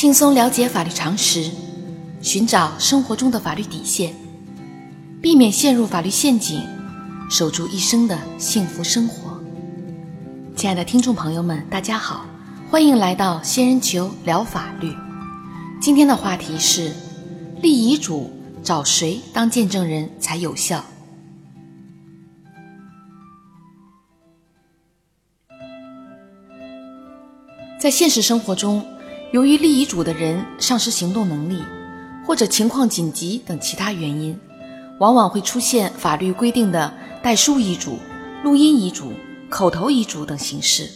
轻松了解法律常识，寻找生活中的法律底线，避免陷入法律陷阱，守住一生的幸福生活。亲爱的听众朋友们，大家好，欢迎来到仙人球聊法律。今天的话题是：立遗嘱找谁当见证人才有效？在现实生活中，由于立遗嘱的人丧失行动能力，或者情况紧急等其他原因，往往会出现法律规定的代书遗嘱、录音遗嘱、口头遗嘱等形式。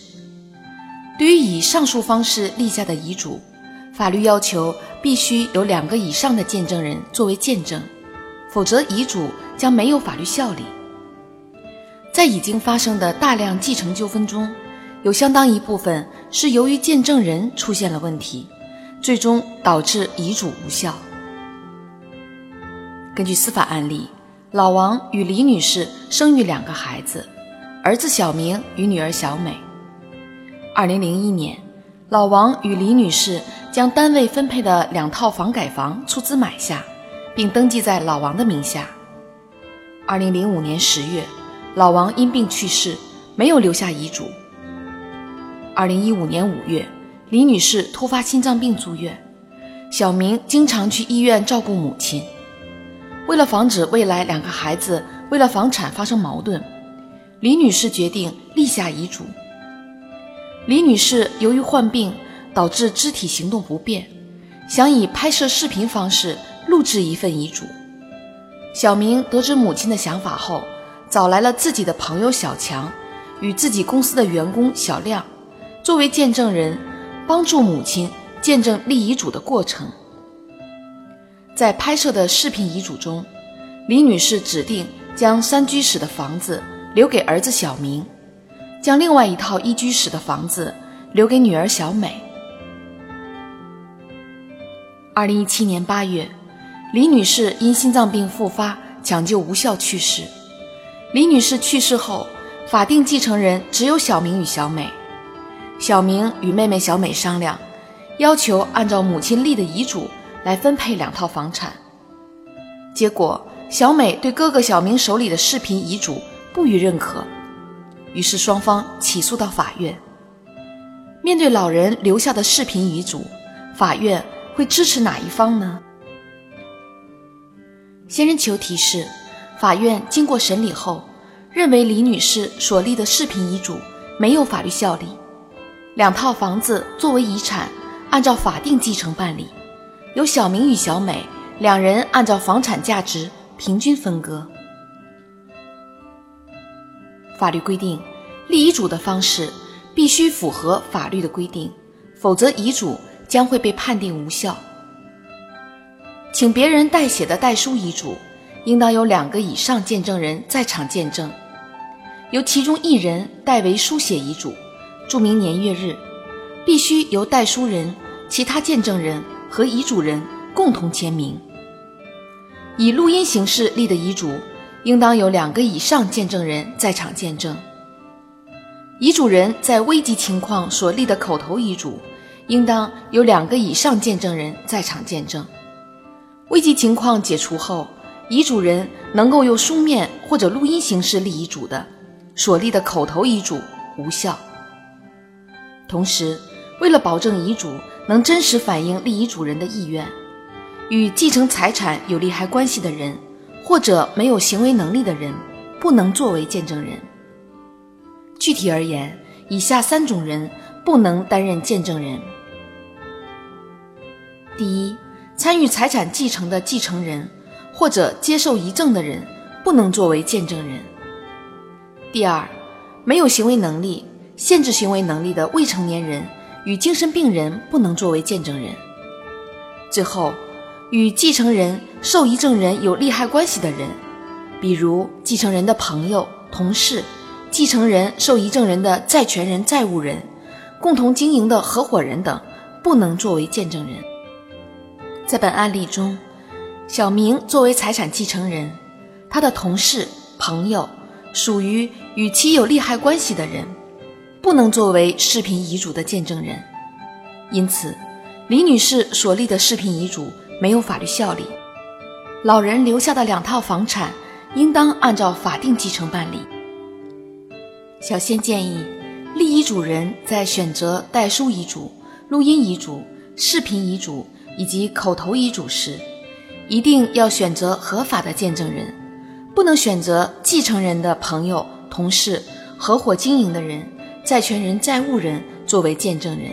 对于以上述方式立下的遗嘱，法律要求必须有两个以上的见证人作为见证，否则遗嘱将没有法律效力。在已经发生的大量继承纠纷中，有相当一部分是由于见证人出现了问题，最终导致遗嘱无效。根据司法案例，老王与李女士生育两个孩子，儿子小明与女儿小美。二零零一年，老王与李女士将单位分配的两套房改房出资买下，并登记在老王的名下。二零零五年十月，老王因病去世，没有留下遗嘱。二零一五年五月，李女士突发心脏病住院，小明经常去医院照顾母亲。为了防止未来两个孩子为了房产发生矛盾，李女士决定立下遗嘱。李女士由于患病导致肢体行动不便，想以拍摄视频方式录制一份遗嘱。小明得知母亲的想法后，找来了自己的朋友小强与自己公司的员工小亮。作为见证人，帮助母亲见证立遗嘱的过程。在拍摄的视频遗嘱中，李女士指定将三居室的房子留给儿子小明，将另外一套一居室的房子留给女儿小美。二零一七年八月，李女士因心脏病复发，抢救无效去世。李女士去世后，法定继承人只有小明与小美。小明与妹妹小美商量，要求按照母亲立的遗嘱来分配两套房产。结果，小美对哥哥小明手里的视频遗嘱不予认可，于是双方起诉到法院。面对老人留下的视频遗嘱，法院会支持哪一方呢？仙人球提示：法院经过审理后，认为李女士所立的视频遗嘱没有法律效力。两套房子作为遗产，按照法定继承办理，由小明与小美两人按照房产价值平均分割。法律规定，立遗嘱的方式必须符合法律的规定，否则遗嘱将会被判定无效。请别人代写的代书遗嘱，应当有两个以上见证人在场见证，由其中一人代为书写遗嘱。注明年月日，必须由代书人、其他见证人和遗嘱人共同签名。以录音形式立的遗嘱，应当有两个以上见证人在场见证。遗嘱人在危急情况所立的口头遗嘱，应当有两个以上见证人在场见证。危急情况解除后，遗嘱人能够用书面或者录音形式立遗嘱的，所立的口头遗嘱无效。同时，为了保证遗嘱能真实反映立遗嘱人的意愿，与继承财产有利害关系的人或者没有行为能力的人，不能作为见证人。具体而言，以下三种人不能担任见证人：第一，参与财产继承的继承人或者接受遗赠的人不能作为见证人；第二，没有行为能力。限制行为能力的未成年人与精神病人不能作为见证人。最后，与继承人、受遗赠人有利害关系的人，比如继承人的朋友、同事、继承人、受遗赠人的债权人、债务人、共同经营的合伙人等，不能作为见证人。在本案例中，小明作为财产继承人，他的同事、朋友属于与其有利害关系的人。不能作为视频遗嘱的见证人，因此，李女士所立的视频遗嘱没有法律效力，老人留下的两套房产应当按照法定继承办理。小仙建议，立遗嘱人在选择代书遗嘱、录音遗嘱、视频遗嘱以及口头遗嘱时，一定要选择合法的见证人，不能选择继承人的朋友、同事、合伙经营的人、债权人、债务人作为见证人，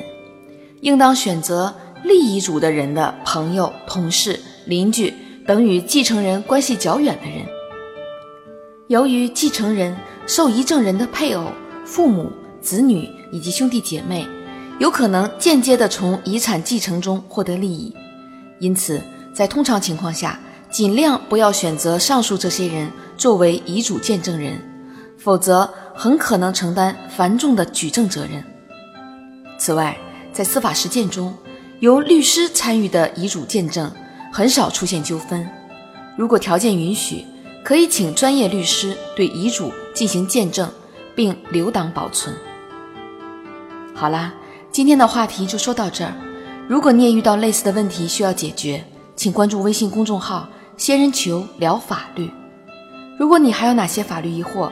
应当选择立遗嘱的人的朋友、同事、邻居等与继承人关系较远的人。由于继承人。受遗赠人的配偶、父母、子女以及兄弟姐妹，有可能间接的从遗产继承中获得利益，因此，在通常情况下，尽量不要选择上述这些人作为遗嘱见证人，否则很可能承担繁重的举证责任。此外，在司法实践中，由律师参与的遗嘱见证很少出现纠纷。如果条件允许，可以请专业律师对遗嘱进行见证，并留档保存。好啦，今天的话题就说到这儿。如果你也遇到类似的问题需要解决，请关注微信公众号“仙人球聊法律”。如果你还有哪些法律疑惑，